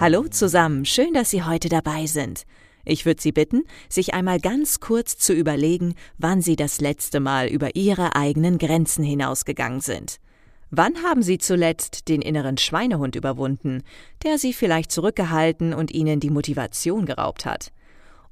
Hallo zusammen, schön, dass Sie heute dabei sind. Ich würde Sie bitten, sich einmal ganz kurz zu überlegen, wann Sie das letzte Mal über Ihre eigenen Grenzen hinausgegangen sind. Wann haben Sie zuletzt den inneren Schweinehund überwunden, der Sie vielleicht zurückgehalten und Ihnen die Motivation geraubt hat?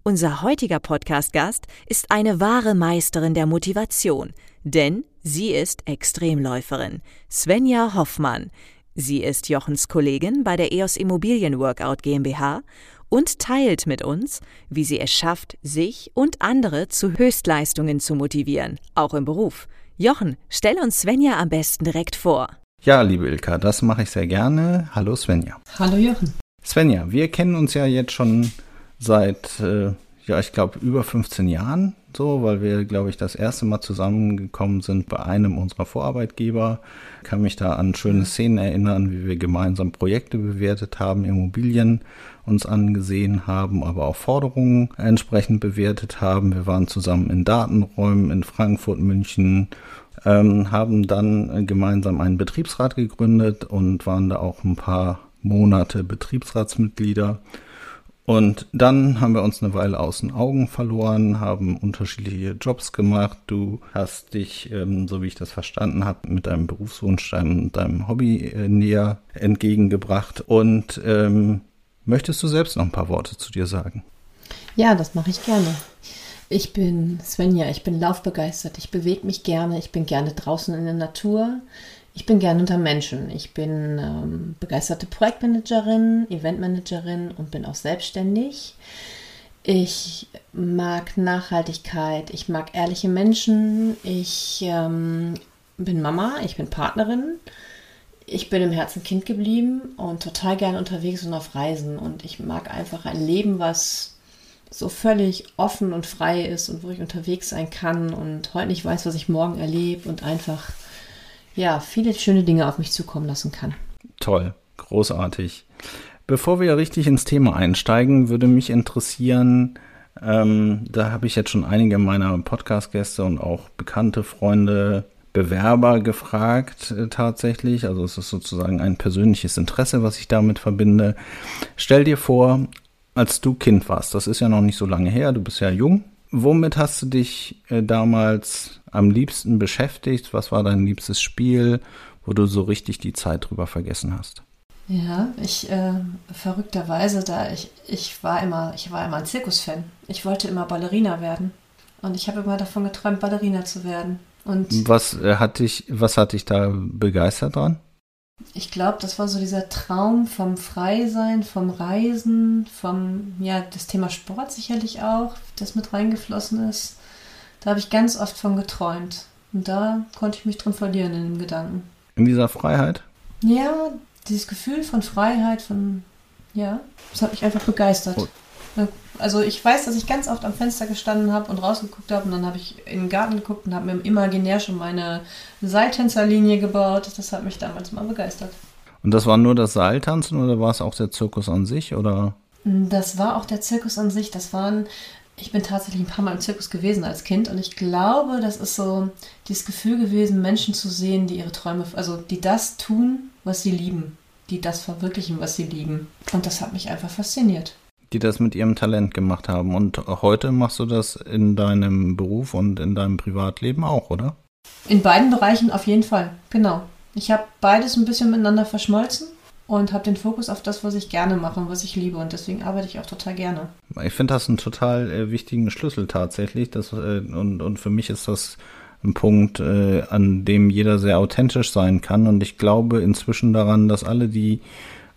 Unser heutiger Podcast-Gast ist eine wahre Meisterin der Motivation, denn sie ist Extremläuferin, Svenja Hoffmann. Sie ist Jochens Kollegin bei der EOS Immobilien Workout GmbH und teilt mit uns, wie sie es schafft, sich und andere zu Höchstleistungen zu motivieren, auch im Beruf. Jochen, stell uns Svenja am besten direkt vor. Ja, liebe Ilka, das mache ich sehr gerne. Hallo Svenja. Hallo Jochen. Svenja, wir kennen uns ja jetzt schon seit, äh, ja, ich glaube, über 15 Jahren so, weil wir, glaube ich, das erste Mal zusammengekommen sind bei einem unserer Vorarbeitgeber. Ich kann mich da an schöne Szenen erinnern, wie wir gemeinsam Projekte bewertet haben, Immobilien uns angesehen haben, aber auch Forderungen entsprechend bewertet haben. Wir waren zusammen in Datenräumen in Frankfurt, München, ähm, haben dann gemeinsam einen Betriebsrat gegründet und waren da auch ein paar Monate Betriebsratsmitglieder. Und dann haben wir uns eine Weile aus den Augen verloren, haben unterschiedliche Jobs gemacht. Du hast dich, ähm, so wie ich das verstanden habe, mit deinem Berufswunsch, deinem, deinem Hobby äh, näher entgegengebracht. Und ähm, möchtest du selbst noch ein paar Worte zu dir sagen? Ja, das mache ich gerne. Ich bin Svenja, ich bin laufbegeistert, ich bewege mich gerne, ich bin gerne draußen in der Natur. Ich bin gern unter Menschen. Ich bin ähm, begeisterte Projektmanagerin, Eventmanagerin und bin auch selbstständig. Ich mag Nachhaltigkeit, ich mag ehrliche Menschen, ich ähm, bin Mama, ich bin Partnerin, ich bin im Herzen Kind geblieben und total gern unterwegs und auf Reisen. Und ich mag einfach ein Leben, was so völlig offen und frei ist und wo ich unterwegs sein kann und heute nicht weiß, was ich morgen erlebe und einfach ja, viele schöne Dinge auf mich zukommen lassen kann. Toll, großartig. Bevor wir richtig ins Thema einsteigen, würde mich interessieren, ähm, da habe ich jetzt schon einige meiner Podcast-Gäste und auch bekannte Freunde, Bewerber gefragt äh, tatsächlich. Also es ist sozusagen ein persönliches Interesse, was ich damit verbinde. Stell dir vor, als du Kind warst, das ist ja noch nicht so lange her, du bist ja jung. Womit hast du dich äh, damals am liebsten beschäftigt? Was war dein liebstes Spiel, wo du so richtig die Zeit drüber vergessen hast? Ja, ich äh, verrückterweise da ich ich war immer ich war immer ein Zirkusfan. Ich wollte immer Ballerina werden und ich habe immer davon geträumt Ballerina zu werden. Und was äh, hat dich was hat dich da begeistert dran? Ich glaube, das war so dieser Traum vom Freisein, vom Reisen, vom ja das Thema Sport sicherlich auch, das mit reingeflossen ist. Da habe ich ganz oft von geträumt. Und da konnte ich mich drin verlieren in den Gedanken. In dieser Freiheit? Ja, dieses Gefühl von Freiheit, von, ja, das hat mich einfach begeistert. Oh. Also ich weiß, dass ich ganz oft am Fenster gestanden habe und rausgeguckt habe und dann habe ich in den Garten geguckt und habe mir imaginär schon meine Seiltänzerlinie gebaut. Das hat mich damals mal begeistert. Und das war nur das Seiltanzen oder war es auch der Zirkus an sich oder? Das war auch der Zirkus an sich. Das waren ich bin tatsächlich ein paar Mal im Zirkus gewesen als Kind und ich glaube, das ist so dieses Gefühl gewesen, Menschen zu sehen, die ihre Träume, also die das tun, was sie lieben, die das verwirklichen, was sie lieben. Und das hat mich einfach fasziniert. Die das mit ihrem Talent gemacht haben. Und heute machst du das in deinem Beruf und in deinem Privatleben auch, oder? In beiden Bereichen auf jeden Fall, genau. Ich habe beides ein bisschen miteinander verschmolzen und habe den Fokus auf das, was ich gerne mache und was ich liebe. Und deswegen arbeite ich auch total gerne. Ich finde das einen total äh, wichtigen Schlüssel tatsächlich. Das, äh, und, und für mich ist das ein Punkt, äh, an dem jeder sehr authentisch sein kann. Und ich glaube inzwischen daran, dass alle, die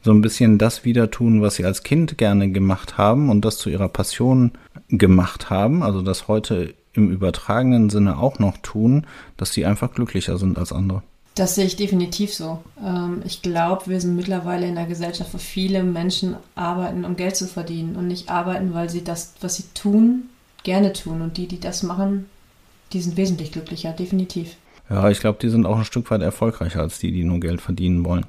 so ein bisschen das wieder tun, was sie als Kind gerne gemacht haben und das zu ihrer Passion gemacht haben, also das heute im übertragenen Sinne auch noch tun, dass sie einfach glücklicher sind als andere. Das sehe ich definitiv so. Ähm, ich glaube, wir sind mittlerweile in einer Gesellschaft, wo viele Menschen arbeiten, um Geld zu verdienen und nicht arbeiten, weil sie das, was sie tun, gerne tun. Und die, die das machen, die sind wesentlich glücklicher, definitiv. Ja, ich glaube, die sind auch ein Stück weit erfolgreicher als die, die nur Geld verdienen wollen.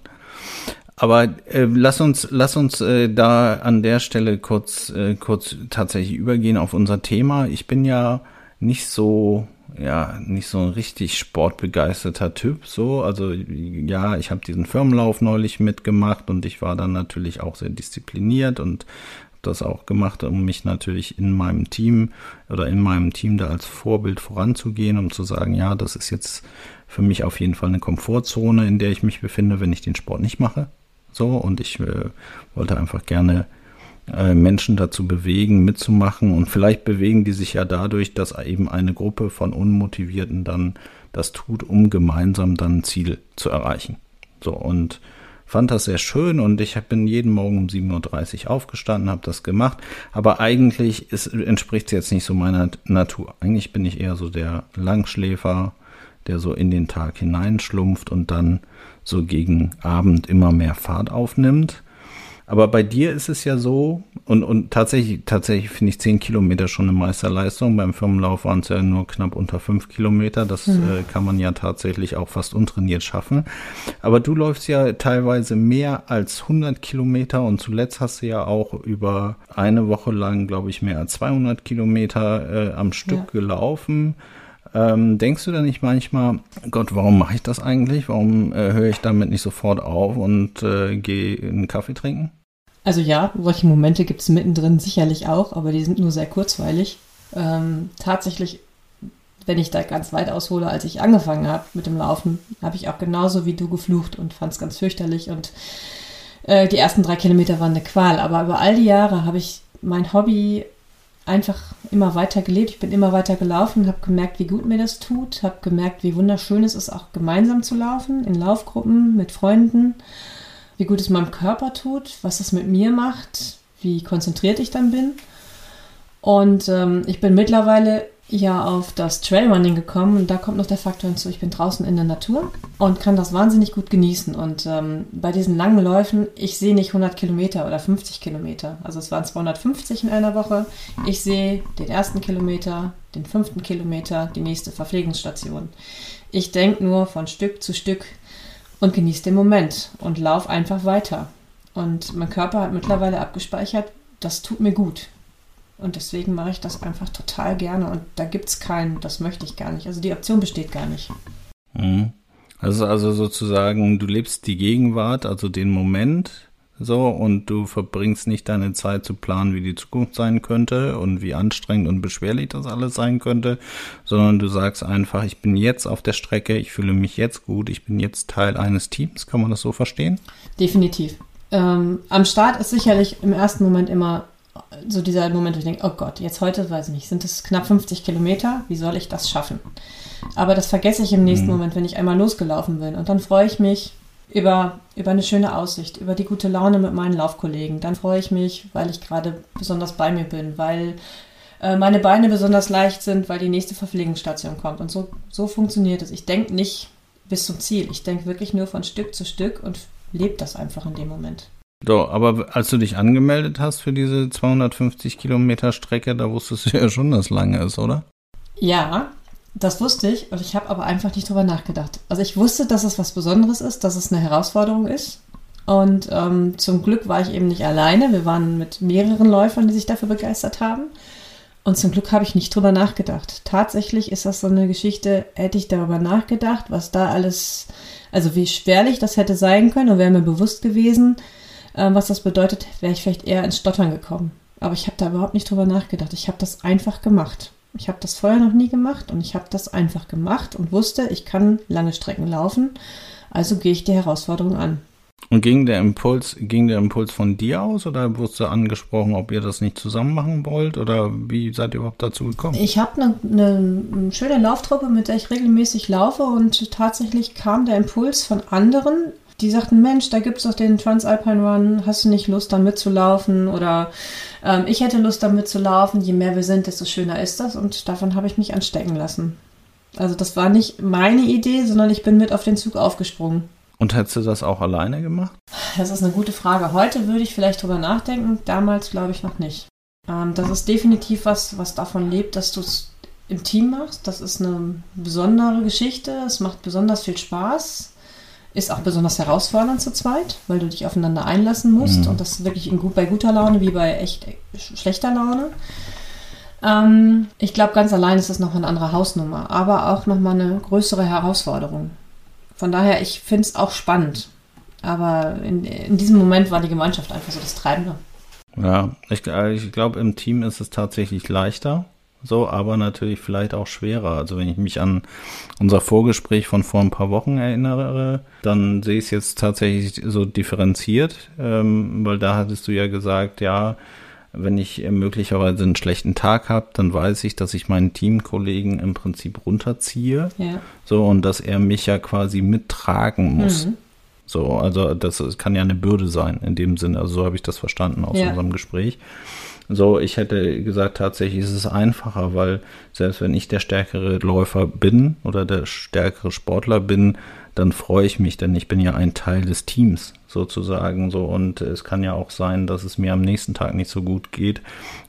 Aber äh, lass uns, lass uns äh, da an der Stelle kurz, äh, kurz tatsächlich übergehen auf unser Thema. Ich bin ja nicht so ja nicht so ein richtig sportbegeisterter Typ so also ja ich habe diesen Firmenlauf neulich mitgemacht und ich war dann natürlich auch sehr diszipliniert und das auch gemacht, um mich natürlich in meinem Team oder in meinem Team da als Vorbild voranzugehen, um zu sagen, ja, das ist jetzt für mich auf jeden Fall eine Komfortzone, in der ich mich befinde, wenn ich den Sport nicht mache. So, und ich äh, wollte einfach gerne äh, Menschen dazu bewegen, mitzumachen. Und vielleicht bewegen die sich ja dadurch, dass eben eine Gruppe von Unmotivierten dann das tut, um gemeinsam dann ein Ziel zu erreichen. So, und fand das sehr schön und ich bin jeden Morgen um 7.30 Uhr aufgestanden, habe das gemacht. Aber eigentlich entspricht es jetzt nicht so meiner Natur. Eigentlich bin ich eher so der Langschläfer, der so in den Tag hineinschlumpft und dann so gegen Abend immer mehr Fahrt aufnimmt. Aber bei dir ist es ja so, und, und tatsächlich, tatsächlich finde ich zehn Kilometer schon eine Meisterleistung. Beim Firmenlauf waren es ja nur knapp unter fünf Kilometer. Das mhm. äh, kann man ja tatsächlich auch fast untrainiert schaffen. Aber du läufst ja teilweise mehr als 100 Kilometer und zuletzt hast du ja auch über eine Woche lang, glaube ich, mehr als 200 Kilometer äh, am Stück ja. gelaufen. Ähm, denkst du da nicht manchmal, Gott, warum mache ich das eigentlich? Warum äh, höre ich damit nicht sofort auf und äh, gehe einen Kaffee trinken? Also ja, solche Momente gibt es mittendrin sicherlich auch, aber die sind nur sehr kurzweilig. Ähm, tatsächlich, wenn ich da ganz weit aushole, als ich angefangen habe mit dem Laufen, habe ich auch genauso wie du geflucht und fand es ganz fürchterlich. Und äh, die ersten drei Kilometer waren eine Qual. Aber über all die Jahre habe ich mein Hobby einfach immer weiter gelebt. Ich bin immer weiter gelaufen, habe gemerkt, wie gut mir das tut, habe gemerkt, wie wunderschön es ist, auch gemeinsam zu laufen, in Laufgruppen mit Freunden wie gut es meinem Körper tut, was es mit mir macht, wie konzentriert ich dann bin. Und ähm, ich bin mittlerweile ja auf das Trailrunning gekommen und da kommt noch der Faktor hinzu, ich bin draußen in der Natur und kann das wahnsinnig gut genießen. Und ähm, bei diesen langen Läufen, ich sehe nicht 100 Kilometer oder 50 Kilometer. Also es waren 250 in einer Woche. Ich sehe den ersten Kilometer, den fünften Kilometer, die nächste Verpflegungsstation. Ich denke nur von Stück zu Stück und genieße den Moment und lauf einfach weiter. Und mein Körper hat mittlerweile abgespeichert, das tut mir gut. Und deswegen mache ich das einfach total gerne. Und da gibt es keinen, das möchte ich gar nicht. Also die Option besteht gar nicht. Mhm. Also, also sozusagen, du lebst die Gegenwart, also den Moment, so, und du verbringst nicht deine Zeit zu planen, wie die Zukunft sein könnte und wie anstrengend und beschwerlich das alles sein könnte, sondern du sagst einfach, ich bin jetzt auf der Strecke, ich fühle mich jetzt gut, ich bin jetzt Teil eines Teams. Kann man das so verstehen? Definitiv. Ähm, am Start ist sicherlich im ersten Moment immer so dieser Moment, wo ich denke, oh Gott, jetzt heute, weiß ich nicht, sind es knapp 50 Kilometer, wie soll ich das schaffen? Aber das vergesse ich im nächsten mhm. Moment, wenn ich einmal losgelaufen bin. Und dann freue ich mich, über, über eine schöne Aussicht, über die gute Laune mit meinen Laufkollegen. Dann freue ich mich, weil ich gerade besonders bei mir bin, weil äh, meine Beine besonders leicht sind, weil die nächste Verpflegungsstation kommt. Und so, so funktioniert es. Ich denke nicht bis zum Ziel. Ich denke wirklich nur von Stück zu Stück und lebe das einfach in dem Moment. So, aber als du dich angemeldet hast für diese 250 Kilometer Strecke, da wusstest du ja schon, dass es lange ist, oder? Ja, das wusste ich und ich habe aber einfach nicht drüber nachgedacht. Also ich wusste, dass es was Besonderes ist, dass es eine Herausforderung ist. Und ähm, zum Glück war ich eben nicht alleine. Wir waren mit mehreren Läufern, die sich dafür begeistert haben. Und zum Glück habe ich nicht drüber nachgedacht. Tatsächlich ist das so eine Geschichte, hätte ich darüber nachgedacht, was da alles, also wie schwerlich das hätte sein können und wäre mir bewusst gewesen, äh, was das bedeutet, wäre ich vielleicht eher ins Stottern gekommen. Aber ich habe da überhaupt nicht drüber nachgedacht. Ich habe das einfach gemacht. Ich habe das vorher noch nie gemacht und ich habe das einfach gemacht und wusste, ich kann lange Strecken laufen. Also gehe ich die Herausforderung an. Und ging der Impuls, ging der Impuls von dir aus oder wurdest du angesprochen, ob ihr das nicht zusammen machen wollt oder wie seid ihr überhaupt dazu gekommen? Ich habe eine, eine schöne Lauftruppe, mit der ich regelmäßig laufe und tatsächlich kam der Impuls von anderen, die sagten, Mensch, da gibt es doch den Transalpine Run, hast du nicht Lust, da mitzulaufen? Oder ähm, ich hätte Lust, da mitzulaufen. Je mehr wir sind, desto schöner ist das. Und davon habe ich mich anstecken lassen. Also das war nicht meine Idee, sondern ich bin mit auf den Zug aufgesprungen. Und hättest du das auch alleine gemacht? Das ist eine gute Frage. Heute würde ich vielleicht drüber nachdenken, damals glaube ich noch nicht. Ähm, das ist definitiv was, was davon lebt, dass du es im Team machst. Das ist eine besondere Geschichte. Es macht besonders viel Spaß. Ist auch besonders herausfordernd zu zweit, weil du dich aufeinander einlassen musst. Mhm. Und das wirklich in gut, bei guter Laune wie bei echt schlechter Laune. Ähm, ich glaube, ganz allein ist das noch eine andere Hausnummer, aber auch nochmal eine größere Herausforderung. Von daher, ich finde es auch spannend. Aber in, in diesem Moment war die Gemeinschaft einfach so das Treibende. Ja, ich, ich glaube, im Team ist es tatsächlich leichter, so, aber natürlich vielleicht auch schwerer. Also wenn ich mich an unser Vorgespräch von vor ein paar Wochen erinnere, dann sehe ich es jetzt tatsächlich so differenziert, ähm, weil da hattest du ja gesagt, ja, wenn ich möglicherweise einen schlechten Tag habe, dann weiß ich, dass ich meinen Teamkollegen im Prinzip runterziehe. Ja. So, und dass er mich ja quasi mittragen muss. Mhm. So, also das kann ja eine Bürde sein in dem Sinne. Also so habe ich das verstanden aus ja. unserem Gespräch. So, ich hätte gesagt, tatsächlich ist es einfacher, weil selbst wenn ich der stärkere Läufer bin oder der stärkere Sportler bin, dann freue ich mich, denn ich bin ja ein Teil des Teams sozusagen so und es kann ja auch sein, dass es mir am nächsten Tag nicht so gut geht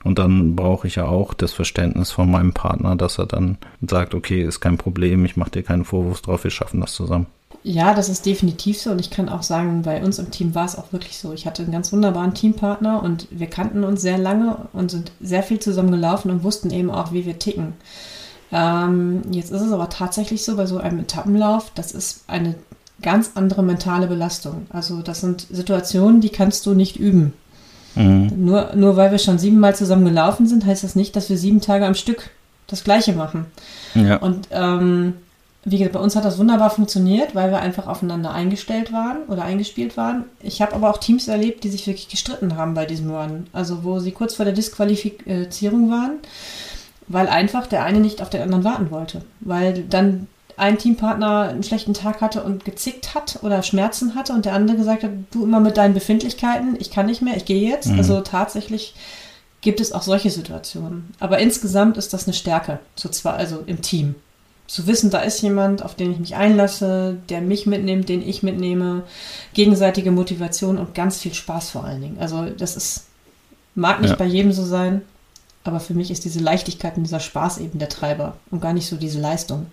und dann brauche ich ja auch das Verständnis von meinem Partner, dass er dann sagt, okay, ist kein Problem, ich mache dir keinen Vorwurf drauf, wir schaffen das zusammen. Ja, das ist definitiv so und ich kann auch sagen, bei uns im Team war es auch wirklich so. Ich hatte einen ganz wunderbaren Teampartner und wir kannten uns sehr lange und sind sehr viel zusammen gelaufen und wussten eben auch, wie wir ticken. Ähm, jetzt ist es aber tatsächlich so bei so einem Etappenlauf, das ist eine ganz andere mentale Belastung. Also das sind Situationen, die kannst du nicht üben. Mhm. Nur, nur weil wir schon siebenmal zusammen gelaufen sind, heißt das nicht, dass wir sieben Tage am Stück das Gleiche machen. Ja. Und ähm, wie gesagt, bei uns hat das wunderbar funktioniert, weil wir einfach aufeinander eingestellt waren oder eingespielt waren. Ich habe aber auch Teams erlebt, die sich wirklich gestritten haben bei diesem Run. Also wo sie kurz vor der Disqualifizierung waren, weil einfach der eine nicht auf den anderen warten wollte. Weil dann ein Teampartner einen schlechten Tag hatte und gezickt hat oder Schmerzen hatte und der andere gesagt hat, du immer mit deinen Befindlichkeiten, ich kann nicht mehr, ich gehe jetzt. Mhm. Also tatsächlich gibt es auch solche Situationen. Aber insgesamt ist das eine Stärke, zu zwar, also im Team zu wissen, da ist jemand, auf den ich mich einlasse, der mich mitnimmt, den ich mitnehme, gegenseitige Motivation und ganz viel Spaß vor allen Dingen. Also das ist, mag nicht ja. bei jedem so sein, aber für mich ist diese Leichtigkeit und dieser Spaß eben der Treiber und gar nicht so diese Leistung.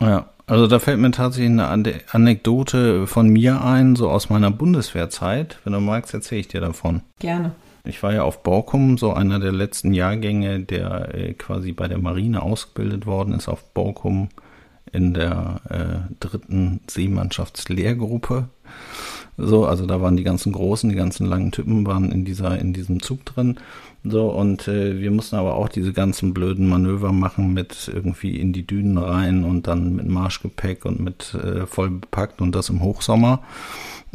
Ja, also da fällt mir tatsächlich eine Anekdote von mir ein, so aus meiner Bundeswehrzeit. Wenn du magst, erzähle ich dir davon. Gerne. Ich war ja auf Borkum, so einer der letzten Jahrgänge, der äh, quasi bei der Marine ausgebildet worden ist auf Borkum in der äh, dritten Seemannschaftslehrgruppe. So, also da waren die ganzen großen, die ganzen langen Typen waren in dieser, in diesem Zug drin. So, und äh, wir mussten aber auch diese ganzen blöden Manöver machen mit irgendwie in die Dünen rein und dann mit Marschgepäck und mit äh, voll bepackt und das im Hochsommer.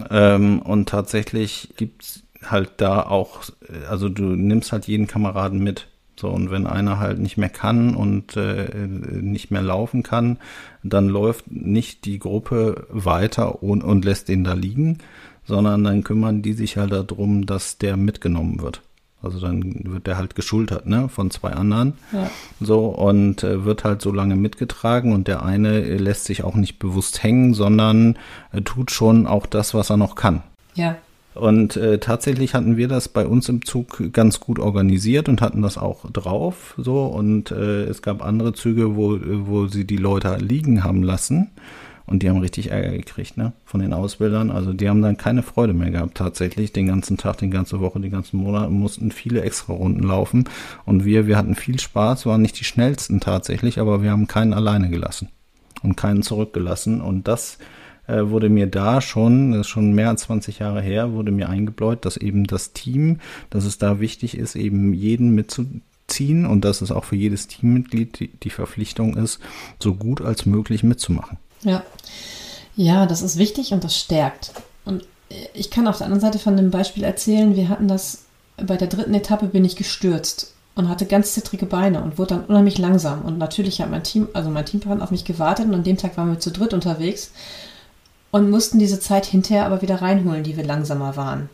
Ähm, und tatsächlich gibt's halt da auch, also du nimmst halt jeden Kameraden mit. So, und wenn einer halt nicht mehr kann und äh, nicht mehr laufen kann, dann läuft nicht die Gruppe weiter und, und lässt den da liegen, sondern dann kümmern die sich halt darum, dass der mitgenommen wird. Also dann wird der halt geschultert, ne, von zwei anderen. Ja. So, und äh, wird halt so lange mitgetragen und der eine lässt sich auch nicht bewusst hängen, sondern äh, tut schon auch das, was er noch kann. Ja. Und äh, tatsächlich hatten wir das bei uns im Zug ganz gut organisiert und hatten das auch drauf. So und äh, es gab andere Züge, wo, wo sie die Leute liegen haben lassen. Und die haben richtig Ärger gekriegt, ne? Von den Ausbildern. Also die haben dann keine Freude mehr gehabt, tatsächlich. Den ganzen Tag, die ganze Woche, die ganzen Monate mussten viele extra Runden laufen. Und wir, wir hatten viel Spaß, waren nicht die schnellsten tatsächlich, aber wir haben keinen alleine gelassen. Und keinen zurückgelassen. Und das äh, wurde mir da schon, das ist schon mehr als 20 Jahre her, wurde mir eingebläut, dass eben das Team, dass es da wichtig ist, eben jeden mitzuziehen und dass es auch für jedes Teammitglied die, die Verpflichtung ist, so gut als möglich mitzumachen. Ja. Ja, das ist wichtig und das stärkt. Und ich kann auf der anderen Seite von dem Beispiel erzählen, wir hatten das bei der dritten Etappe bin ich gestürzt und hatte ganz zittrige Beine und wurde dann unheimlich langsam. Und natürlich hat mein Team, also mein Teampartner auf mich gewartet und an dem Tag waren wir zu dritt unterwegs und mussten diese Zeit hinterher aber wieder reinholen, die wir langsamer waren.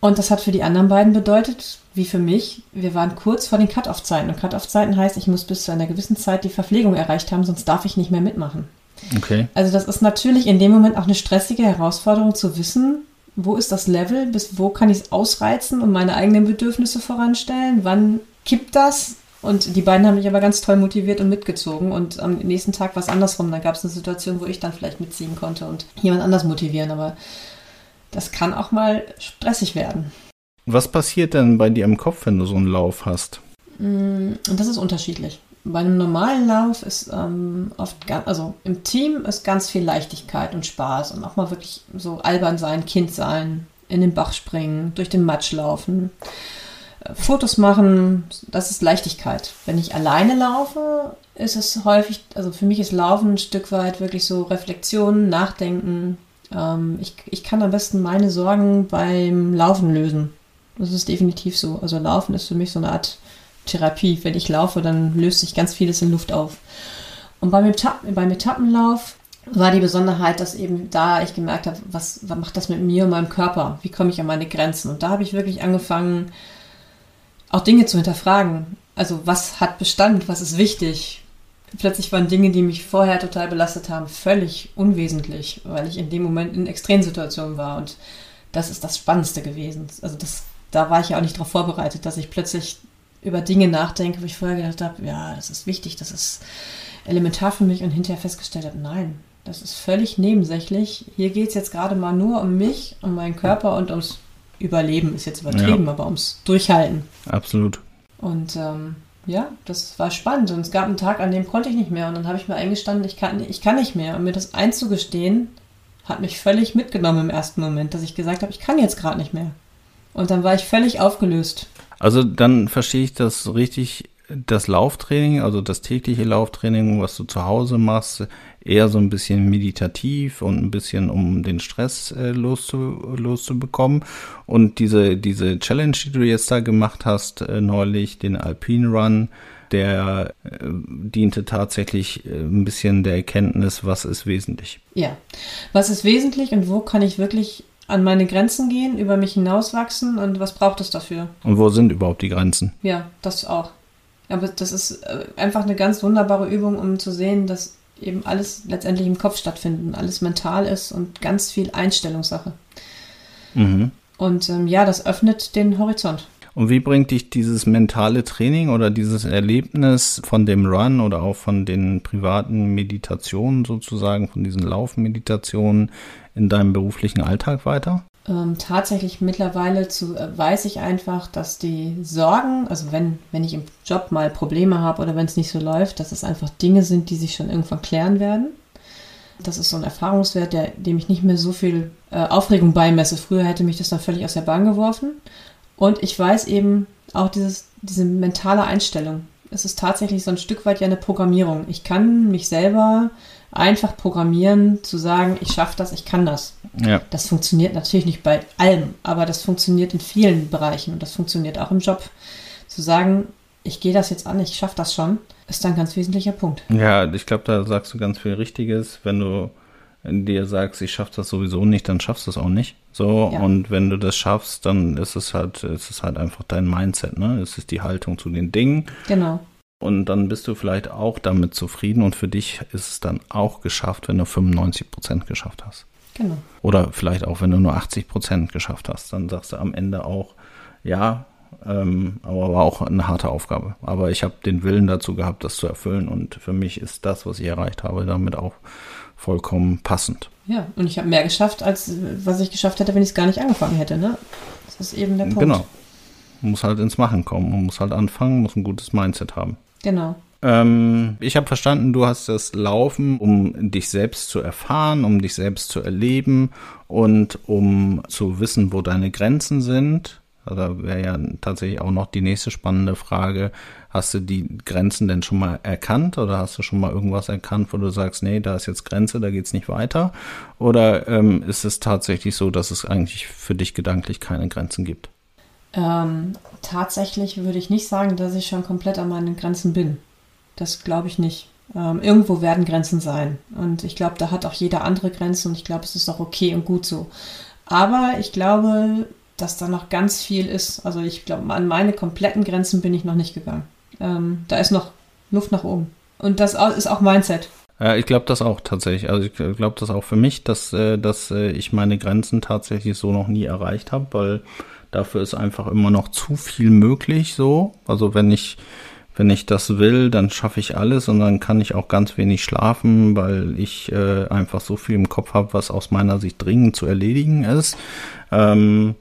Und das hat für die anderen beiden bedeutet, wie für mich, wir waren kurz vor den Cut-Off-Zeiten. Und Cut-Off-Zeiten heißt, ich muss bis zu einer gewissen Zeit die Verpflegung erreicht haben, sonst darf ich nicht mehr mitmachen. Okay. Also das ist natürlich in dem Moment auch eine stressige Herausforderung zu wissen, wo ist das Level, bis wo kann ich es ausreizen und meine eigenen Bedürfnisse voranstellen, wann kippt das? Und die beiden haben mich aber ganz toll motiviert und mitgezogen. Und am nächsten Tag war es andersrum. Da gab es eine Situation, wo ich dann vielleicht mitziehen konnte und jemand anders motivieren. Aber das kann auch mal stressig werden. Was passiert denn bei dir im Kopf, wenn du so einen Lauf hast? Mm, und das ist unterschiedlich. Bei einem normalen Lauf ist ähm, oft, ganz, also im Team ist ganz viel Leichtigkeit und Spaß und auch mal wirklich so albern sein, Kind sein, in den Bach springen, durch den Matsch laufen. Fotos machen, das ist Leichtigkeit. Wenn ich alleine laufe, ist es häufig, also für mich ist Laufen ein Stück weit wirklich so Reflexion, Nachdenken. Ähm, ich, ich kann am besten meine Sorgen beim Laufen lösen. Das ist definitiv so. Also Laufen ist für mich so eine Art Therapie. Wenn ich laufe, dann löst sich ganz vieles in Luft auf. Und beim, Etappen, beim Etappenlauf war die Besonderheit, dass eben da ich gemerkt habe, was, was macht das mit mir und meinem Körper? Wie komme ich an meine Grenzen? Und da habe ich wirklich angefangen, auch Dinge zu hinterfragen. Also was hat Bestand, was ist wichtig? Plötzlich waren Dinge, die mich vorher total belastet haben, völlig unwesentlich, weil ich in dem Moment in Extremsituationen war. Und das ist das Spannendste gewesen. Also das, da war ich ja auch nicht darauf vorbereitet, dass ich plötzlich über Dinge nachdenke, wo ich vorher gedacht habe, ja, das ist wichtig, das ist elementar für mich und hinterher festgestellt habe, nein, das ist völlig nebensächlich. Hier geht es jetzt gerade mal nur um mich, um meinen Körper und ums Überleben ist jetzt übertrieben, ja. aber ums Durchhalten. Absolut. Und ähm, ja, das war spannend. Und es gab einen Tag, an dem konnte ich nicht mehr. Und dann habe ich mir eingestanden, ich kann, ich kann nicht mehr. Und mir das einzugestehen, hat mich völlig mitgenommen im ersten Moment, dass ich gesagt habe, ich kann jetzt gerade nicht mehr. Und dann war ich völlig aufgelöst. Also dann verstehe ich das richtig, das Lauftraining, also das tägliche Lauftraining, was du zu Hause machst, eher so ein bisschen meditativ und ein bisschen um den Stress äh, loszu, loszubekommen. Und diese, diese Challenge, die du jetzt da gemacht hast, äh, neulich, den Alpine Run, der äh, diente tatsächlich äh, ein bisschen der Erkenntnis, was ist wesentlich. Ja, was ist wesentlich und wo kann ich wirklich an meine Grenzen gehen, über mich hinauswachsen und was braucht es dafür? Und wo sind überhaupt die Grenzen? Ja, das auch. Aber das ist äh, einfach eine ganz wunderbare Übung, um zu sehen, dass eben alles letztendlich im Kopf stattfindet, alles mental ist und ganz viel Einstellungssache. Mhm. Und ähm, ja, das öffnet den Horizont. Und wie bringt dich dieses mentale Training oder dieses Erlebnis von dem Run oder auch von den privaten Meditationen sozusagen, von diesen Laufmeditationen in deinem beruflichen Alltag weiter? Ähm, tatsächlich mittlerweile zu, äh, weiß ich einfach, dass die Sorgen, also wenn, wenn ich im Job mal Probleme habe oder wenn es nicht so läuft, dass es einfach Dinge sind, die sich schon irgendwann klären werden. Das ist so ein Erfahrungswert, der, dem ich nicht mehr so viel äh, Aufregung beimesse. Früher hätte mich das dann völlig aus der Bahn geworfen. Und ich weiß eben auch dieses, diese mentale Einstellung. Es ist tatsächlich so ein Stück weit ja eine Programmierung. Ich kann mich selber einfach programmieren, zu sagen, ich schaffe das, ich kann das. Ja. Das funktioniert natürlich nicht bei allem, aber das funktioniert in vielen Bereichen und das funktioniert auch im Job. Zu sagen, ich gehe das jetzt an, ich schaffe das schon, ist ein ganz wesentlicher Punkt. Ja, ich glaube, da sagst du ganz viel Richtiges. Wenn du dir sagst, ich schaffe das sowieso nicht, dann schaffst du es auch nicht. So, ja. und wenn du das schaffst, dann ist es halt, ist es halt einfach dein Mindset, ne? Es ist die Haltung zu den Dingen. Genau. Und dann bist du vielleicht auch damit zufrieden und für dich ist es dann auch geschafft, wenn du 95 Prozent geschafft hast. Genau. Oder vielleicht auch, wenn du nur 80 Prozent geschafft hast, dann sagst du am Ende auch, ja, ähm, aber war auch eine harte Aufgabe. Aber ich habe den Willen dazu gehabt, das zu erfüllen und für mich ist das, was ich erreicht habe, damit auch vollkommen passend. Ja, und ich habe mehr geschafft, als was ich geschafft hätte, wenn ich es gar nicht angefangen hätte. Ne? Das ist eben der Punkt. Genau. Man muss halt ins Machen kommen. Man muss halt anfangen, muss ein gutes Mindset haben. Genau. Ähm, ich habe verstanden, du hast das Laufen, um dich selbst zu erfahren, um dich selbst zu erleben und um zu wissen, wo deine Grenzen sind. Da wäre ja tatsächlich auch noch die nächste spannende Frage. Hast du die Grenzen denn schon mal erkannt oder hast du schon mal irgendwas erkannt, wo du sagst, nee, da ist jetzt Grenze, da geht's nicht weiter? Oder ähm, ist es tatsächlich so, dass es eigentlich für dich gedanklich keine Grenzen gibt? Ähm, tatsächlich würde ich nicht sagen, dass ich schon komplett an meinen Grenzen bin. Das glaube ich nicht. Ähm, irgendwo werden Grenzen sein. Und ich glaube, da hat auch jeder andere Grenzen und ich glaube, es ist auch okay und gut so. Aber ich glaube, dass da noch ganz viel ist. Also ich glaube, an meine kompletten Grenzen bin ich noch nicht gegangen. Ähm, da ist noch Luft nach oben. Und das ist auch Mindset. Ja, ich glaube das auch tatsächlich. Also ich glaube das auch für mich, dass, äh, dass äh, ich meine Grenzen tatsächlich so noch nie erreicht habe, weil dafür ist einfach immer noch zu viel möglich so. Also wenn ich wenn ich das will, dann schaffe ich alles und dann kann ich auch ganz wenig schlafen, weil ich äh, einfach so viel im Kopf habe, was aus meiner Sicht dringend zu erledigen ist. Ähm,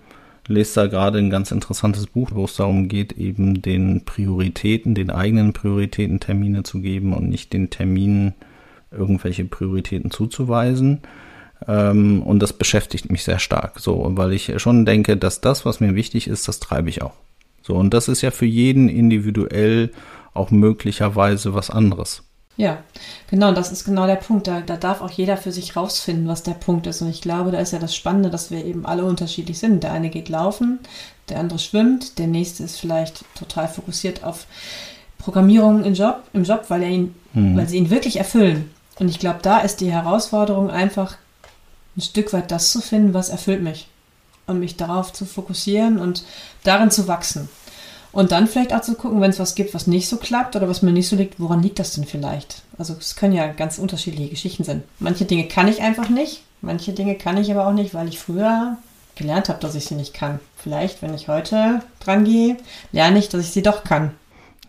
lese da gerade ein ganz interessantes Buch, wo es darum geht, eben den Prioritäten, den eigenen Prioritäten Termine zu geben und nicht den Terminen irgendwelche Prioritäten zuzuweisen. Ähm, und das beschäftigt mich sehr stark, so, weil ich schon denke, dass das, was mir wichtig ist, das treibe ich auch. So, und das ist ja für jeden individuell auch möglicherweise was anderes. Ja, genau, das ist genau der Punkt. Da, da darf auch jeder für sich rausfinden, was der Punkt ist. Und ich glaube, da ist ja das Spannende, dass wir eben alle unterschiedlich sind. Der eine geht laufen, der andere schwimmt, der nächste ist vielleicht total fokussiert auf Programmierung im Job, im Job weil, er ihn, mhm. weil sie ihn wirklich erfüllen. Und ich glaube, da ist die Herausforderung einfach ein Stück weit das zu finden, was erfüllt mich und mich darauf zu fokussieren und darin zu wachsen. Und dann vielleicht auch zu gucken, wenn es was gibt, was nicht so klappt oder was mir nicht so liegt, woran liegt das denn vielleicht? Also es können ja ganz unterschiedliche Geschichten sein. Manche Dinge kann ich einfach nicht, manche Dinge kann ich aber auch nicht, weil ich früher gelernt habe, dass ich sie nicht kann. Vielleicht, wenn ich heute dran gehe, lerne ich, dass ich sie doch kann.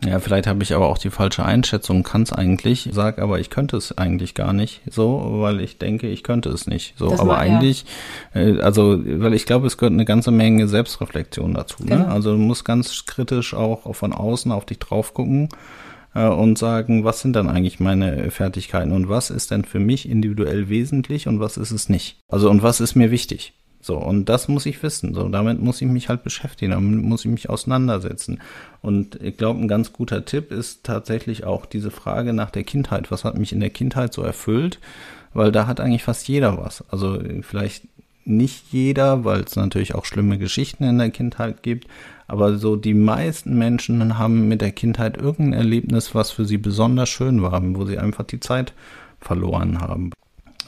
Ja, vielleicht habe ich aber auch die falsche Einschätzung, kann es eigentlich, sag aber, ich könnte es eigentlich gar nicht, so, weil ich denke, ich könnte es nicht. So, das aber war, eigentlich, ja. äh, also, weil ich glaube, es gehört eine ganze Menge Selbstreflexion dazu. Ne? Genau. Ne? Also du musst ganz kritisch auch von außen auf dich drauf gucken äh, und sagen, was sind dann eigentlich meine Fertigkeiten und was ist denn für mich individuell wesentlich und was ist es nicht? Also und was ist mir wichtig? So, und das muss ich wissen. So, damit muss ich mich halt beschäftigen, damit muss ich mich auseinandersetzen. Und ich glaube, ein ganz guter Tipp ist tatsächlich auch diese Frage nach der Kindheit. Was hat mich in der Kindheit so erfüllt? Weil da hat eigentlich fast jeder was. Also vielleicht nicht jeder, weil es natürlich auch schlimme Geschichten in der Kindheit gibt. Aber so die meisten Menschen haben mit der Kindheit irgendein Erlebnis, was für sie besonders schön war, wo sie einfach die Zeit verloren haben.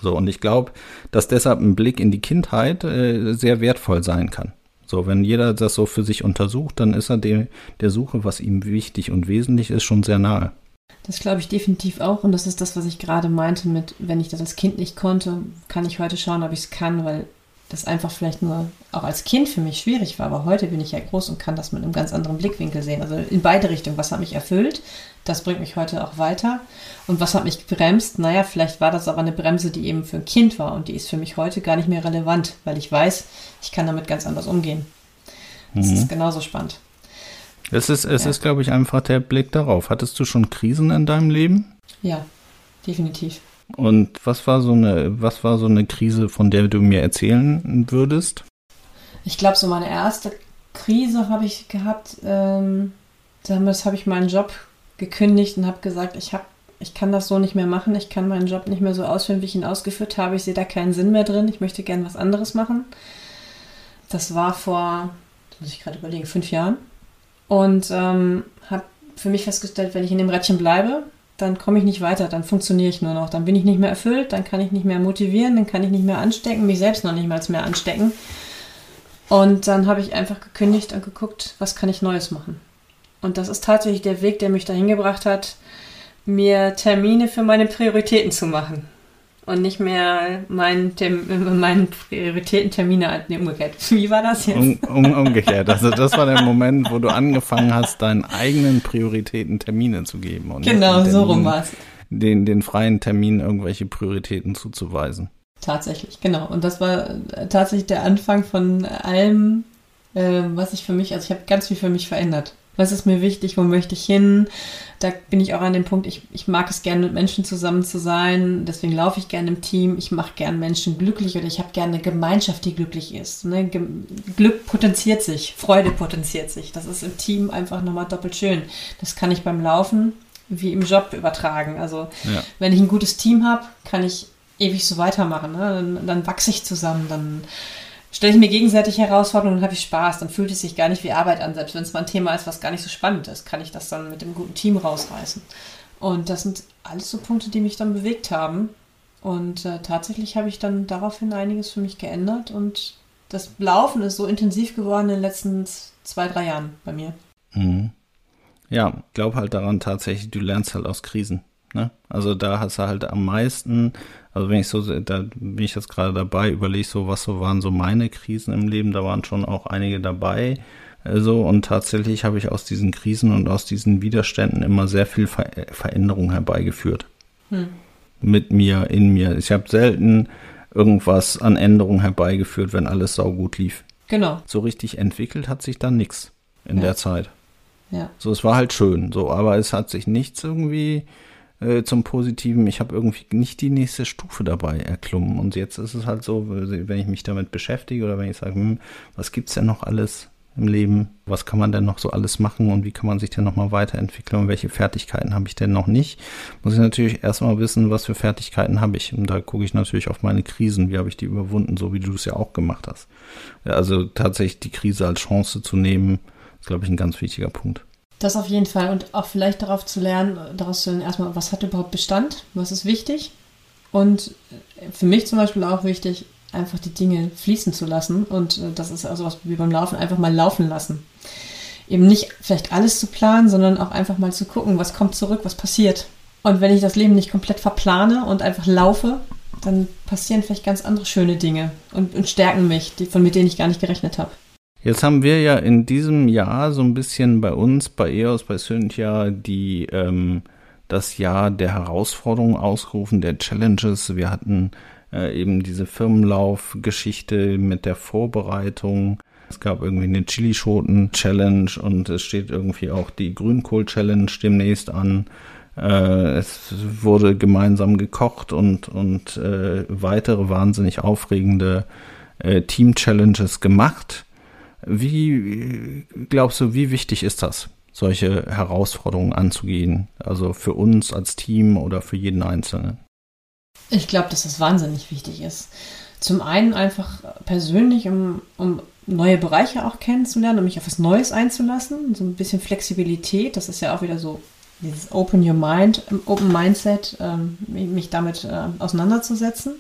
So, und ich glaube, dass deshalb ein Blick in die Kindheit äh, sehr wertvoll sein kann. So, wenn jeder das so für sich untersucht, dann ist er dem, der Suche, was ihm wichtig und wesentlich ist, schon sehr nahe. Das glaube ich definitiv auch. Und das ist das, was ich gerade meinte mit, wenn ich das als Kind nicht konnte, kann ich heute schauen, ob ich es kann, weil das einfach vielleicht nur auch als Kind für mich schwierig war. Aber heute bin ich ja groß und kann das mit einem ganz anderen Blickwinkel sehen. Also in beide Richtungen. Was hat mich erfüllt? Das bringt mich heute auch weiter. Und was hat mich gebremst? Naja, vielleicht war das aber eine Bremse, die eben für ein Kind war und die ist für mich heute gar nicht mehr relevant, weil ich weiß, ich kann damit ganz anders umgehen. Das mhm. ist genauso spannend. Es ist, es ja. ist, glaube ich, einfach der Blick darauf. Hattest du schon Krisen in deinem Leben? Ja, definitiv. Und was war so eine, was war so eine Krise, von der du mir erzählen würdest? Ich glaube, so meine erste Krise habe ich gehabt. Ähm, damals habe ich meinen Job gekündigt und habe gesagt, ich habe ich kann das so nicht mehr machen, ich kann meinen Job nicht mehr so ausführen, wie ich ihn ausgeführt habe. Ich sehe da keinen Sinn mehr drin. Ich möchte gern was anderes machen. Das war vor, muss ich gerade überlegen, fünf Jahren. Und ähm, habe für mich festgestellt, wenn ich in dem Rädchen bleibe, dann komme ich nicht weiter, dann funktioniere ich nur noch. Dann bin ich nicht mehr erfüllt, dann kann ich nicht mehr motivieren, dann kann ich nicht mehr anstecken, mich selbst noch nicht mal mehr anstecken. Und dann habe ich einfach gekündigt und geguckt, was kann ich Neues machen. Und das ist tatsächlich der Weg, der mich dahin gebracht hat, mir Termine für meine Prioritäten zu machen. Und nicht mehr meinen, meinen Prioritätentermine, nee, umgekehrt. Wie war das jetzt? Um, um, umgekehrt. Also das war der Moment, wo du angefangen hast, deinen eigenen Prioritäten Termine zu geben. Und genau, so rum war es. Den, den freien Terminen irgendwelche Prioritäten zuzuweisen. Tatsächlich, genau. Und das war tatsächlich der Anfang von allem, äh, was ich für mich, also ich habe ganz viel für mich verändert was ist mir wichtig, wo möchte ich hin. Da bin ich auch an dem Punkt, ich, ich mag es gerne mit Menschen zusammen zu sein, deswegen laufe ich gerne im Team, ich mache gerne Menschen glücklich oder ich habe gerne eine Gemeinschaft, die glücklich ist. Ne? Glück potenziert sich, Freude potenziert sich. Das ist im Team einfach nochmal doppelt schön. Das kann ich beim Laufen wie im Job übertragen. Also ja. wenn ich ein gutes Team habe, kann ich ewig so weitermachen. Ne? Dann, dann wachse ich zusammen, dann stelle ich mir gegenseitig Herausforderungen und habe ich Spaß. Dann fühlt es sich gar nicht wie Arbeit an. Selbst wenn es mal ein Thema ist, was gar nicht so spannend ist, kann ich das dann mit dem guten Team rausreißen. Und das sind alles so Punkte, die mich dann bewegt haben. Und äh, tatsächlich habe ich dann daraufhin einiges für mich geändert und das Laufen ist so intensiv geworden in den letzten zwei, drei Jahren bei mir. Mhm. Ja, glaub halt daran tatsächlich, du lernst halt aus Krisen. Ne? Also da hast du halt am meisten, also wenn ich so, da bin ich jetzt gerade dabei, überlege so, was so waren so meine Krisen im Leben, da waren schon auch einige dabei. Also, und tatsächlich habe ich aus diesen Krisen und aus diesen Widerständen immer sehr viel Ver Veränderung herbeigeführt. Hm. Mit mir, in mir. Ich habe selten irgendwas an Änderungen herbeigeführt, wenn alles saugut lief. Genau. So richtig entwickelt hat sich dann nichts in ja. der Zeit. Ja. So, es war halt schön, so, aber es hat sich nichts irgendwie äh, zum Positiven. Ich habe irgendwie nicht die nächste Stufe dabei erklommen. Und jetzt ist es halt so, wenn ich mich damit beschäftige oder wenn ich sage, hm, was gibt's denn noch alles im Leben? Was kann man denn noch so alles machen und wie kann man sich denn nochmal weiterentwickeln und welche Fertigkeiten habe ich denn noch nicht? Muss ich natürlich erstmal wissen, was für Fertigkeiten habe ich. Und da gucke ich natürlich auf meine Krisen, wie habe ich die überwunden, so wie du es ja auch gemacht hast. Also tatsächlich die Krise als Chance zu nehmen, ist, glaube ich, ein ganz wichtiger Punkt. Das auf jeden Fall und auch vielleicht darauf zu lernen, daraus zu lernen, erstmal, was hat überhaupt Bestand, was ist wichtig und für mich zum Beispiel auch wichtig, einfach die Dinge fließen zu lassen und äh, das ist also was wie beim Laufen, einfach mal laufen lassen. Eben nicht vielleicht alles zu planen, sondern auch einfach mal zu gucken, was kommt zurück, was passiert. Und wenn ich das Leben nicht komplett verplane und einfach laufe, dann passieren vielleicht ganz andere schöne Dinge und, und stärken mich, die, von mit denen ich gar nicht gerechnet habe. Jetzt haben wir ja in diesem Jahr so ein bisschen bei uns, bei EOS, bei Cynthia, die ähm, das Jahr der Herausforderungen ausgerufen, der Challenges. Wir hatten äh, eben diese Firmenlauf-Geschichte mit der Vorbereitung. Es gab irgendwie eine Chilischoten-Challenge und es steht irgendwie auch die Grünkohl-Challenge demnächst an. Äh, es wurde gemeinsam gekocht und, und äh, weitere wahnsinnig aufregende äh, Team-Challenges gemacht. Wie glaubst du, wie wichtig ist das, solche Herausforderungen anzugehen? Also für uns als Team oder für jeden Einzelnen? Ich glaube, dass das wahnsinnig wichtig ist. Zum einen einfach persönlich, um, um neue Bereiche auch kennenzulernen, um mich auf was Neues einzulassen. So ein bisschen Flexibilität, das ist ja auch wieder so dieses Open Your Mind, Open Mindset, ähm, mich damit äh, auseinanderzusetzen.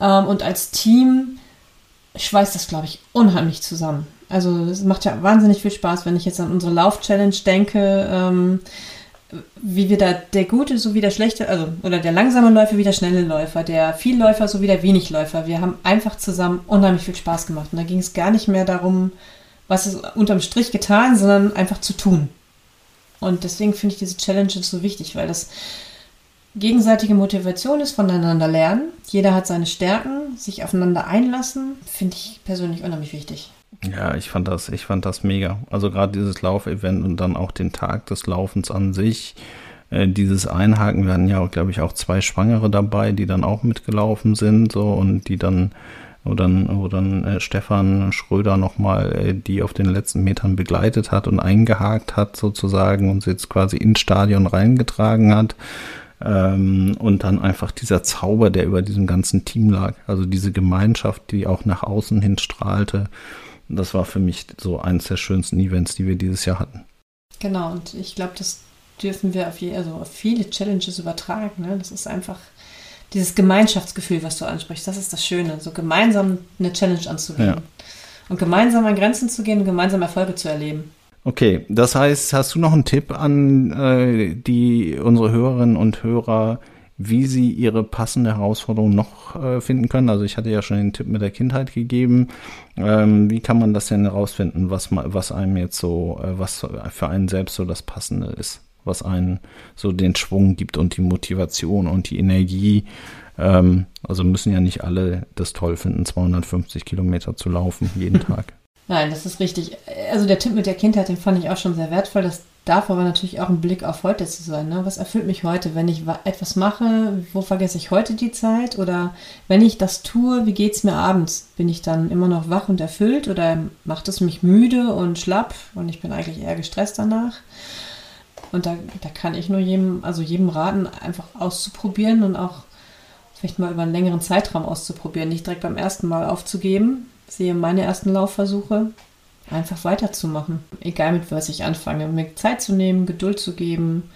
Ähm, und als Team schweißt das, glaube ich, unheimlich zusammen. Also es macht ja wahnsinnig viel Spaß, wenn ich jetzt an unsere Lauf-Challenge denke, ähm, wie wir da der gute sowie der schlechte, also oder der langsame Läufer wie der schnelle Läufer, der Vielläufer sowie der Wenigläufer. Wir haben einfach zusammen unheimlich viel Spaß gemacht. Und da ging es gar nicht mehr darum, was ist unterm Strich getan, sondern einfach zu tun. Und deswegen finde ich diese Challenges so wichtig, weil das gegenseitige Motivation ist, voneinander lernen. Jeder hat seine Stärken, sich aufeinander einlassen, finde ich persönlich unheimlich wichtig. Ja, ich fand das, ich fand das mega. Also gerade dieses Laufevent und dann auch den Tag des Laufens an sich, äh, dieses Einhaken, wir hatten ja glaube ich, auch zwei Schwangere dabei, die dann auch mitgelaufen sind, so und die dann wo dann, wo dann äh, Stefan Schröder nochmal äh, die auf den letzten Metern begleitet hat und eingehakt hat sozusagen und sie jetzt quasi ins Stadion reingetragen hat. Ähm, und dann einfach dieser Zauber, der über diesem ganzen Team lag. Also diese Gemeinschaft, die auch nach außen hin strahlte. Das war für mich so eines der schönsten Events, die wir dieses Jahr hatten. Genau, und ich glaube, das dürfen wir auf, je, also auf viele Challenges übertragen. Ne? Das ist einfach dieses Gemeinschaftsgefühl, was du ansprichst. Das ist das Schöne, so gemeinsam eine Challenge anzugehen. Ja. Und gemeinsam an Grenzen zu gehen und gemeinsam Erfolge zu erleben. Okay, das heißt, hast du noch einen Tipp an äh, die unsere Hörerinnen und Hörer, wie sie ihre passende Herausforderung noch äh, finden können? Also ich hatte ja schon den Tipp mit der Kindheit gegeben. Ähm, wie kann man das denn herausfinden, was was einem jetzt so, äh, was für einen selbst so das Passende ist, was einen so den Schwung gibt und die Motivation und die Energie? Ähm, also müssen ja nicht alle das toll finden, 250 Kilometer zu laufen jeden Tag. Nein, das ist richtig. Also der Tipp mit der Kindheit, den fand ich auch schon sehr wertvoll. Das darf aber natürlich auch ein Blick auf heute zu sein. Ne? Was erfüllt mich heute? Wenn ich etwas mache, wo vergesse ich heute die Zeit? Oder wenn ich das tue, wie geht es mir abends? Bin ich dann immer noch wach und erfüllt oder macht es mich müde und schlapp und ich bin eigentlich eher gestresst danach? Und da, da kann ich nur jedem, also jedem raten, einfach auszuprobieren und auch vielleicht mal über einen längeren Zeitraum auszuprobieren, nicht direkt beim ersten Mal aufzugeben, sehe meine ersten Laufversuche, einfach weiterzumachen. Egal mit was ich anfange. Mir Zeit zu nehmen, Geduld zu geben.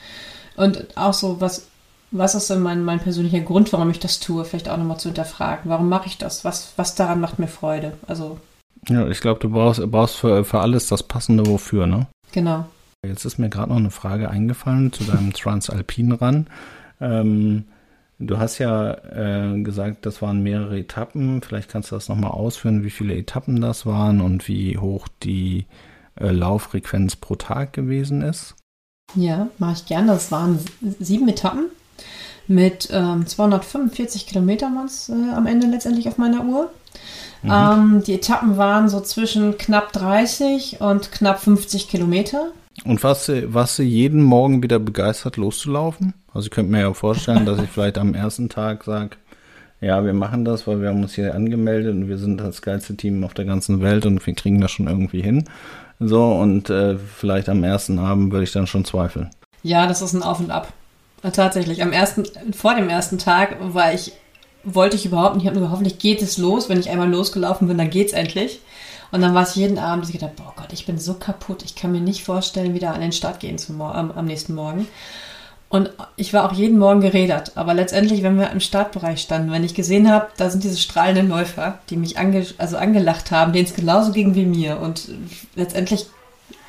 Und auch so, was was ist denn mein, mein persönlicher Grund, warum ich das tue, vielleicht auch nochmal zu hinterfragen. Warum mache ich das? Was, was daran macht mir Freude? Also. Ja, ich glaube, du brauchst, brauchst für, für alles das passende Wofür, ne? Genau. Jetzt ist mir gerade noch eine Frage eingefallen zu deinem Transalpin ran. Ähm, du hast ja äh, gesagt, das waren mehrere Etappen. Vielleicht kannst du das nochmal ausführen, wie viele Etappen das waren und wie hoch die äh, Lauffrequenz pro Tag gewesen ist. Ja, mache ich gerne. Das waren sieben Etappen mit ähm, 245 Kilometern waren es äh, am Ende letztendlich auf meiner Uhr. Mhm. Ähm, die Etappen waren so zwischen knapp 30 und knapp 50 Kilometer. Und warst du, warst du jeden Morgen wieder begeistert loszulaufen? Also ich könnte mir ja vorstellen, dass ich vielleicht am ersten Tag sage, ja, wir machen das, weil wir haben uns hier angemeldet und wir sind das geilste Team auf der ganzen Welt und wir kriegen das schon irgendwie hin. So, und äh, vielleicht am ersten Abend würde ich dann schon zweifeln. Ja, das ist ein Auf und Ab. Tatsächlich. Am ersten, vor dem ersten Tag war ich, wollte ich überhaupt nicht, ich habe nur hoffentlich geht es los. Wenn ich einmal losgelaufen bin, dann geht es endlich. Und dann war es jeden Abend, ich gedacht, boah Gott, ich bin so kaputt. Ich kann mir nicht vorstellen, wieder an den Start gehen zum, am, am nächsten Morgen. Und ich war auch jeden Morgen gerädert. Aber letztendlich, wenn wir im Startbereich standen, wenn ich gesehen habe, da sind diese strahlenden Läufer, die mich ange, also angelacht haben, denen es genauso ging wie mir. Und letztendlich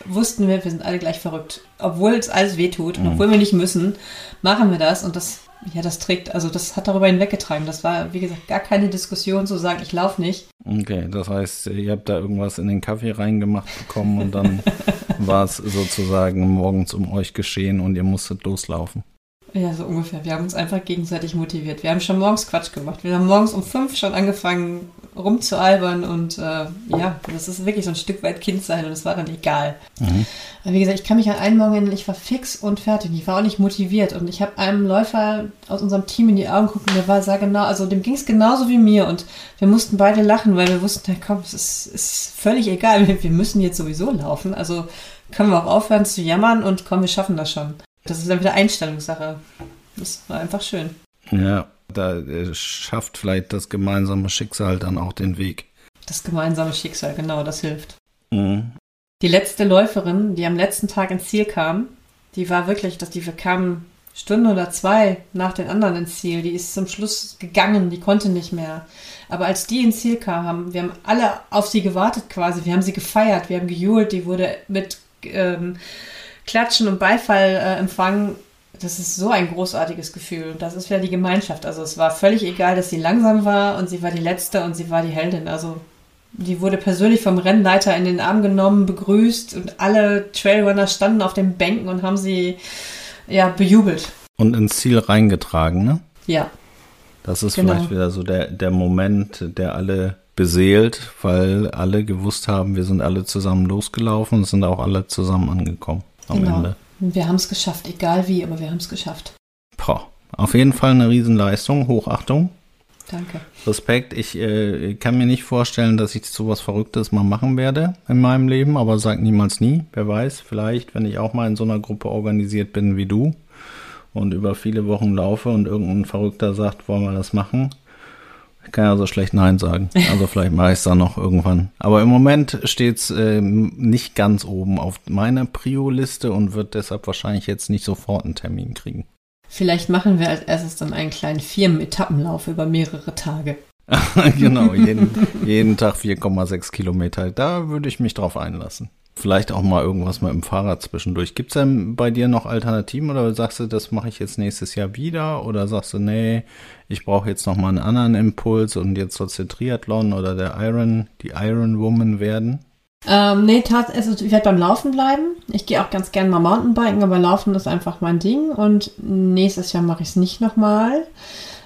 wussten wir, wir sind alle gleich verrückt. Obwohl es alles wehtut und mhm. obwohl wir nicht müssen, machen wir das. Und das, ja, das trägt, also das hat darüber hinweggetragen. Das war, wie gesagt, gar keine Diskussion zu sagen, ich laufe nicht. Okay, das heißt, ihr habt da irgendwas in den Kaffee reingemacht bekommen und dann war es sozusagen morgens um euch geschehen und ihr musstet loslaufen. Ja, so ungefähr. Wir haben uns einfach gegenseitig motiviert. Wir haben schon morgens Quatsch gemacht. Wir haben morgens um fünf schon angefangen rumzualbern und äh, ja, das ist wirklich so ein Stück weit Kind sein und es war dann egal. Mhm. Aber wie gesagt, ich kann mich an einen Morgen erinnern, ich war fix und fertig. Ich war auch nicht motiviert und ich habe einem Läufer aus unserem Team in die Augen gucken, der war sah genau, also dem ging es genauso wie mir und wir mussten beide lachen, weil wir wussten, ja komm, es ist, ist völlig egal, wir müssen jetzt sowieso laufen, also können wir auch aufhören zu jammern und komm, wir schaffen das schon. Das ist dann wieder Einstellungssache. Das war einfach schön. Ja, da äh, schafft vielleicht das gemeinsame Schicksal dann auch den Weg. Das gemeinsame Schicksal, genau, das hilft. Mhm. Die letzte Läuferin, die am letzten Tag ins Ziel kam, die war wirklich, dass die kam Stunde oder zwei nach den anderen ins Ziel. Die ist zum Schluss gegangen, die konnte nicht mehr. Aber als die ins Ziel kam, wir haben alle auf sie gewartet quasi. Wir haben sie gefeiert, wir haben gejohlt. Die wurde mit ähm, Klatschen und Beifall äh, empfangen, das ist so ein großartiges Gefühl. Und das ist ja die Gemeinschaft. Also es war völlig egal, dass sie langsam war und sie war die Letzte und sie war die Heldin. Also die wurde persönlich vom Rennleiter in den Arm genommen, begrüßt und alle Trailrunner standen auf den Bänken und haben sie ja bejubelt. Und ins Ziel reingetragen, ne? Ja. Das ist genau. vielleicht wieder so der, der Moment, der alle beseelt, weil alle gewusst haben, wir sind alle zusammen losgelaufen und sind auch alle zusammen angekommen am genau. Ende. Wir haben es geschafft, egal wie, aber wir haben es geschafft. Boah, auf jeden Fall eine Riesenleistung, Hochachtung. Danke. Respekt. Ich äh, kann mir nicht vorstellen, dass ich sowas Verrücktes mal machen werde in meinem Leben, aber sag niemals nie. Wer weiß, vielleicht, wenn ich auch mal in so einer Gruppe organisiert bin wie du und über viele Wochen laufe und irgendein Verrückter sagt, wollen wir das machen, ich kann ja so schlecht Nein sagen. Also vielleicht mache ich es dann noch irgendwann. Aber im Moment steht es äh, nicht ganz oben auf meiner Prio-Liste und wird deshalb wahrscheinlich jetzt nicht sofort einen Termin kriegen. Vielleicht machen wir als erstes dann einen kleinen Firmen-Etappenlauf über mehrere Tage. genau, jeden, jeden Tag 4,6 Kilometer. Da würde ich mich drauf einlassen. Vielleicht auch mal irgendwas mit dem Fahrrad zwischendurch. Gibt es denn bei dir noch Alternativen oder sagst du, das mache ich jetzt nächstes Jahr wieder? Oder sagst du, nee, ich brauche jetzt noch mal einen anderen Impuls und jetzt soll es der Triathlon oder der Iron, die Iron Woman werden? Ähm, nee, tatsächlich, also ich werde beim Laufen bleiben. Ich gehe auch ganz gerne mal Mountainbiken, aber Laufen ist einfach mein Ding und nächstes Jahr mache ich es nicht nochmal.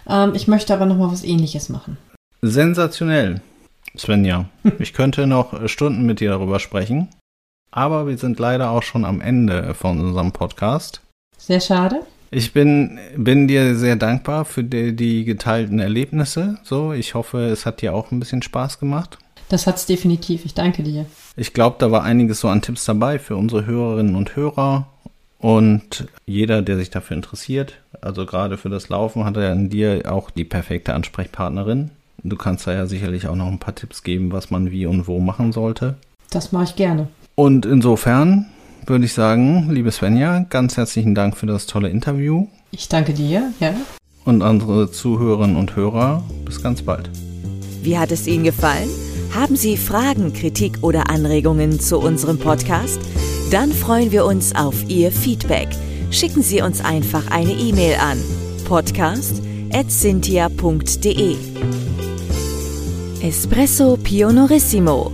Ähm, ich möchte aber nochmal was ähnliches machen. Sensationell, Svenja. ich könnte noch Stunden mit dir darüber sprechen. Aber wir sind leider auch schon am Ende von unserem Podcast. Sehr schade. Ich bin, bin dir sehr dankbar für die, die geteilten Erlebnisse. So, ich hoffe, es hat dir auch ein bisschen Spaß gemacht. Das hat es definitiv. Ich danke dir. Ich glaube, da war einiges so an Tipps dabei für unsere Hörerinnen und Hörer. Und jeder, der sich dafür interessiert, also gerade für das Laufen, hat er in dir auch die perfekte Ansprechpartnerin. Du kannst da ja sicherlich auch noch ein paar Tipps geben, was man wie und wo machen sollte. Das mache ich gerne. Und insofern würde ich sagen, liebe Svenja, ganz herzlichen Dank für das tolle Interview. Ich danke dir, ja. Und unsere Zuhörerinnen und Hörer, bis ganz bald. Wie hat es Ihnen gefallen? Haben Sie Fragen, Kritik oder Anregungen zu unserem Podcast? Dann freuen wir uns auf Ihr Feedback. Schicken Sie uns einfach eine E-Mail an podcast.cynthia.de Espresso Pionorissimo